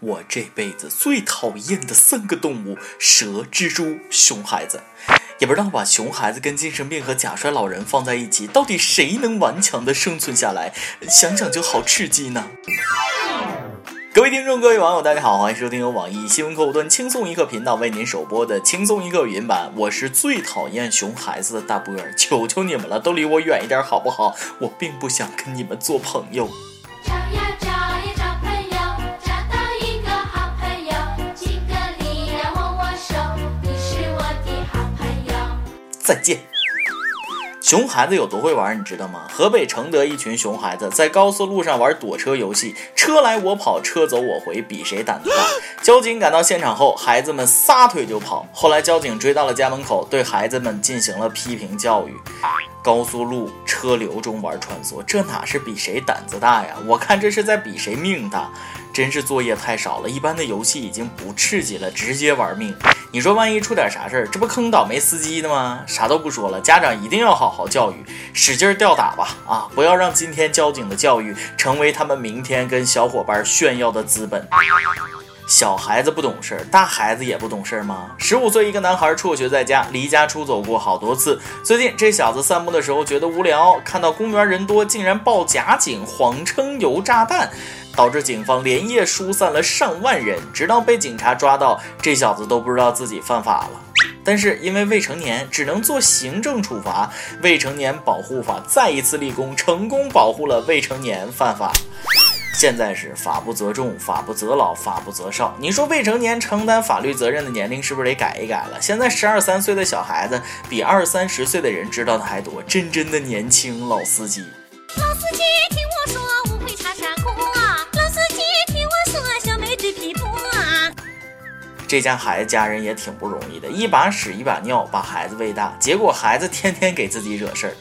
我这辈子最讨厌的三个动物：蛇、蜘蛛、熊孩子。也不知道把熊孩子跟精神病和假摔老人放在一起，到底谁能顽强的生存下来？想想就好刺激呢。各位听众，各位网友，大家好，欢迎收听由网易新闻客户端轻松一刻频道为您首播的轻松一刻语音版。我是最讨厌熊孩子的大波儿，求求你们了，都离我远一点好不好？我并不想跟你们做朋友。找呀找再见。熊孩子有多会玩，你知道吗？河北承德一群熊孩子在高速路上玩躲车游戏，车来我跑，车走我回，比谁胆子大。交警赶到现场后，孩子们撒腿就跑。后来交警追到了家门口，对孩子们进行了批评教育。高速路车流中玩穿梭，这哪是比谁胆子大呀？我看这是在比谁命大。真是作业太少了，一般的游戏已经不刺激了，直接玩命。你说万一出点啥事儿，这不坑倒霉司机的吗？啥都不说了，家长一定要好好教育，使劲吊打吧！啊，不要让今天交警的教育成为他们明天跟小伙伴炫耀的资本。小孩子不懂事儿，大孩子也不懂事儿吗？十五岁一个男孩辍学在家，离家出走过好多次。最近这小子散步的时候觉得无聊，看到公园人多，竟然报假警，谎称有炸弹，导致警方连夜疏散了上万人，直到被警察抓到，这小子都不知道自己犯法了。但是因为未成年，只能做行政处罚。未成年保护法再一次立功，成功保护了未成年犯法。现在是法不责众，法不责老，法不责少。你说未成年承担法律责任的年龄是不是得改一改了？现在十二三岁的小孩子比二三十岁的人知道的还多，真真的年轻老司机。老司机，听我说，乌龟茶山坡啊！老司机，听我说，小妹追皮薄啊！这家孩子家人也挺不容易的，一把屎一把尿把孩子喂大，结果孩子天天给自己惹事儿。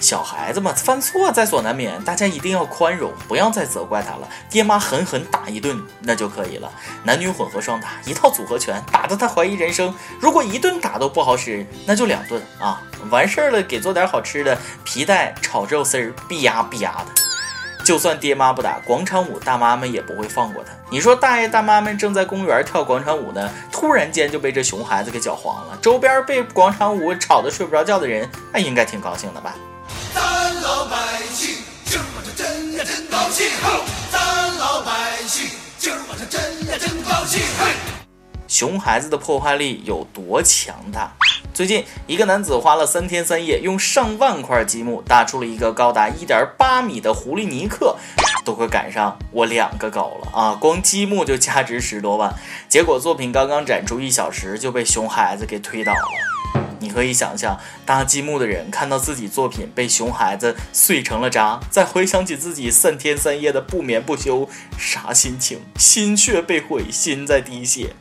小孩子嘛，犯错在所难免，大家一定要宽容，不要再责怪他了。爹妈狠狠打一顿那就可以了，男女混合双打，一套组合拳，打得他怀疑人生。如果一顿打都不好使，那就两顿啊！完事儿了，给做点好吃的，皮带炒肉丝儿，必压必压的。就算爹妈不打，广场舞大妈们也不会放过他。你说大爷大妈们正在公园跳广场舞呢，突然间就被这熊孩子给搅黄了，周边被广场舞吵得睡不着觉的人，那应该挺高兴的吧？咱老百姓今儿晚上真呀真高兴，吼咱老百姓今儿晚上真呀真高兴，嘿。熊孩子的破坏力有多强大？最近，一个男子花了三天三夜，用上万块积木搭出了一个高达一点八米的狐狸尼克，都快赶上我两个高了啊！光积木就价值十多万，结果作品刚刚展出一小时就被熊孩子给推倒了。你可以想象，搭积木的人看到自己作品被熊孩子碎成了渣，再回想起自己三天三夜的不眠不休，啥心情？心血被毁，心在滴血。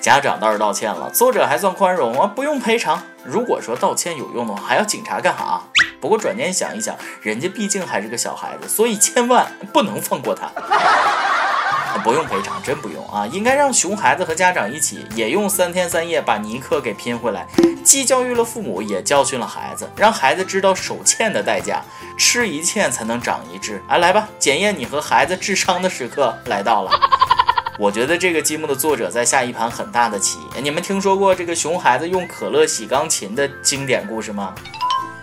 家长倒是道歉了，作者还算宽容啊，不用赔偿。如果说道歉有用的话，还要警察干啥？不过转念想一想，人家毕竟还是个小孩子，所以千万不能放过他。不用赔偿，真不用啊！应该让熊孩子和家长一起，也用三天三夜把尼克给拼回来，既教育了父母，也教训了孩子，让孩子知道手欠的代价，吃一堑才能长一智。啊，来吧，检验你和孩子智商的时刻来到了。我觉得这个积木的作者在下一盘很大的棋。你们听说过这个熊孩子用可乐洗钢琴的经典故事吗？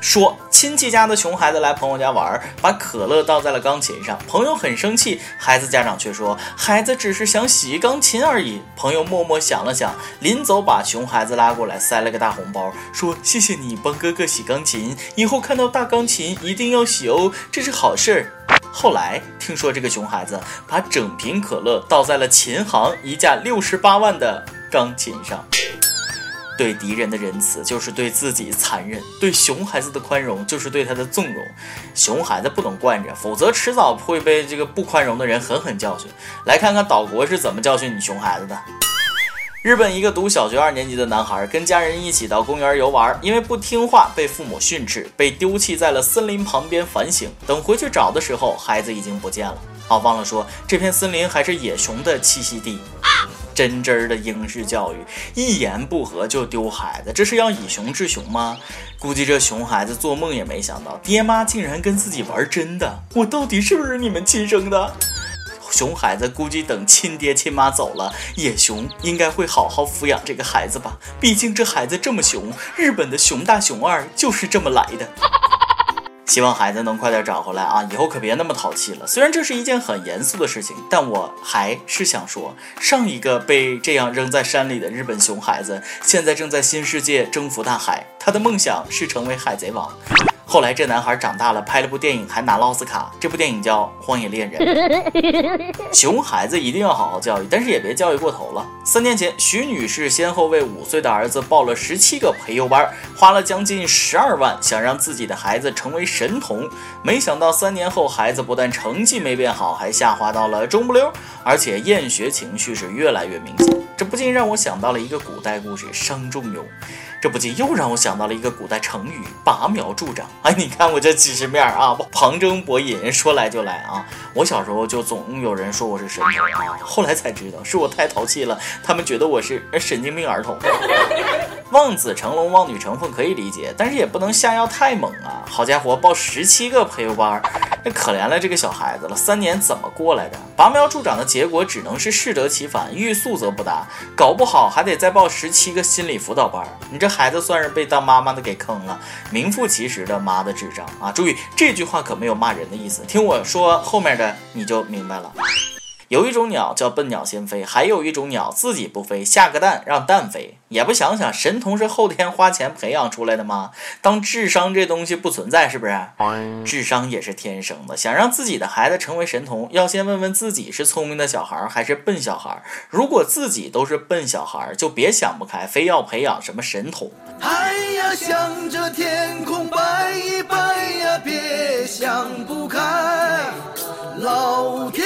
说亲戚家的熊孩子来朋友家玩，把可乐倒在了钢琴上，朋友很生气，孩子家长却说孩子只是想洗钢琴而已。朋友默默想了想，临走把熊孩子拉过来，塞了个大红包，说谢谢你帮哥哥洗钢琴，以后看到大钢琴一定要洗哦，这是好事儿。后来听说这个熊孩子把整瓶可乐倒在了琴行一架六十八万的钢琴上。对敌人的仁慈就是对自己残忍，对熊孩子的宽容就是对他的纵容。熊孩子不能惯着，否则迟早会被这个不宽容的人狠狠教训。来看看岛国是怎么教训你熊孩子的。日本一个读小学二年级的男孩跟家人一起到公园游玩，因为不听话被父母训斥，被丢弃在了森林旁边反省。等回去找的时候，孩子已经不见了。啊，忘了说，这片森林还是野熊的栖息地。真真儿的英式教育，一言不合就丢孩子，这是要以熊治熊吗？估计这熊孩子做梦也没想到，爹妈竟然跟自己玩真的，我到底是不是你们亲生的？熊孩子估计等亲爹亲妈走了，野熊应该会好好抚养这个孩子吧。毕竟这孩子这么熊，日本的熊大熊二就是这么来的。希望孩子能快点找回来啊！以后可别那么淘气了。虽然这是一件很严肃的事情，但我还是想说，上一个被这样扔在山里的日本熊孩子，现在正在新世界征服大海，他的梦想是成为海贼王。后来这男孩长大了，拍了部电影，还拿了奥斯卡。这部电影叫《荒野猎人》。熊孩子一定要好好教育，但是也别教育过头了。三年前，徐女士先后为五岁的儿子报了十七个培优班，花了将近十二万，想让自己的孩子成为神童。没想到三年后，孩子不但成绩没变好，还下滑到了中不溜，而且厌学情绪是越来越明显。这不禁让我想到了一个古代故事《伤仲永》。这不禁又让我想到了一个古代成语“拔苗助长”。哎，你看我这知识面啊，旁征博引，说来就来啊！我小时候就总有人说我是神童啊，后来才知道是我太淘气了，他们觉得我是神经病儿童。望子成龙、望女成凤可以理解，但是也不能下药太猛啊！好家伙，报十七个培优班，那可怜了这个小孩子了，三年怎么过来的？拔苗助长的结果只能是适得其反，欲速则不达，搞不好还得再报十七个心理辅导班。你这孩子算是被当妈妈的给坑了，名副其实的妈的智障啊！注意这句话可没有骂人的意思，听我说后面的你就明白了。有一种鸟叫笨鸟先飞，还有一种鸟自己不飞，下个蛋让蛋飞。也不想想，神童是后天花钱培养出来的吗？当智商这东西不存在，是不是？智商也是天生的。想让自己的孩子成为神童，要先问问自己是聪明的小孩还是笨小孩。如果自己都是笨小孩，就别想不开，非要培养什么神童。哎呀，向着天空拜一拜呀，别想不开，老天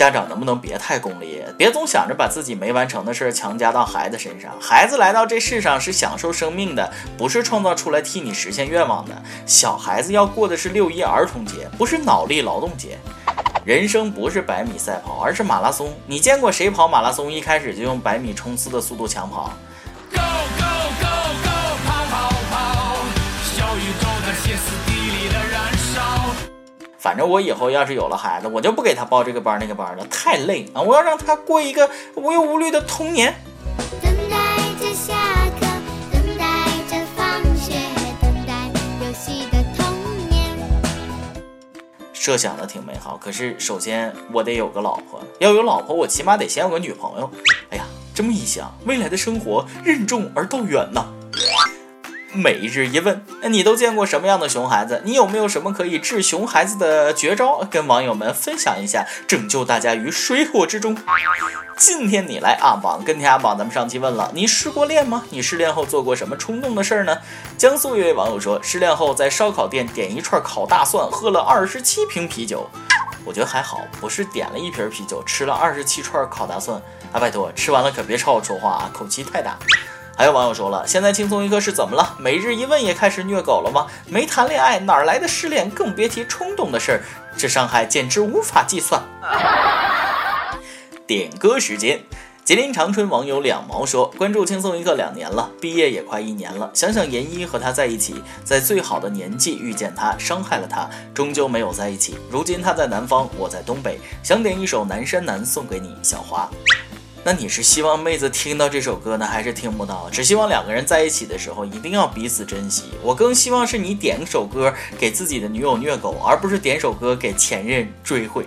家长能不能别太功利，别总想着把自己没完成的事儿强加到孩子身上。孩子来到这世上是享受生命的，不是创造出来替你实现愿望的。小孩子要过的是六一儿童节，不是脑力劳动节。人生不是百米赛跑，而是马拉松。你见过谁跑马拉松一开始就用百米冲刺的速度抢跑？Go go go go，跑跑跑，小宇宙在歇斯底。反正我以后要是有了孩子，我就不给他报这个班那个班儿了，太累啊！我要让他过一个无忧无虑的童年。等待着下课，等待着放学，等待游戏的童年。设想的挺美好，可是首先我得有个老婆，要有老婆，我起码得先有个女朋友。哎呀，这么一想，未来的生活任重而道远呐。每日一问，你都见过什么样的熊孩子？你有没有什么可以治熊孩子的绝招？跟网友们分享一下，拯救大家于水火之中。今天你来啊，网跟天涯网，咱们上期问了，你失过恋吗？你失恋后做过什么冲动的事儿呢？江苏一位网友说，失恋后在烧烤店点一串烤大蒜，喝了二十七瓶啤酒。我觉得还好，不是点了一瓶啤酒，吃了二十七串烤大蒜啊！拜托，吃完了可别朝我说话啊，口气太大。还有网友说了，现在轻松一刻是怎么了？每日一问也开始虐狗了吗？没谈恋爱哪来的失恋？更别提冲动的事儿，这伤害简直无法计算。点歌时间。吉林长春网友两毛说：“关注轻松一刻两年了，毕业也快一年了。想想研一和他在一起，在最好的年纪遇见他，伤害了他，终究没有在一起。如今他在南方，我在东北，想点一首《南山南》送给你，小华。那你是希望妹子听到这首歌呢，还是听不到？只希望两个人在一起的时候一定要彼此珍惜。我更希望是你点首歌给自己的女友虐狗，而不是点首歌给前任追悔。”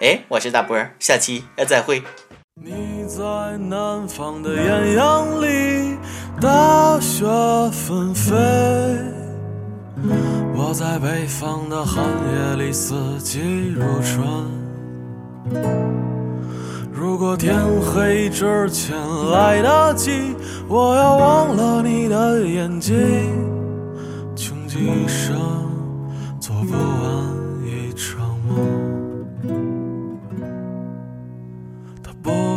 哎，我是大波儿，下期要再会。你在南方的艳阳里，大雪纷飞；我在北方的寒夜里，四季如春。如果天黑之前来得及，我要忘了你的眼睛，穷极一生做不完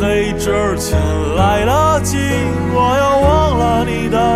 黑之前来得及，我要忘了你的，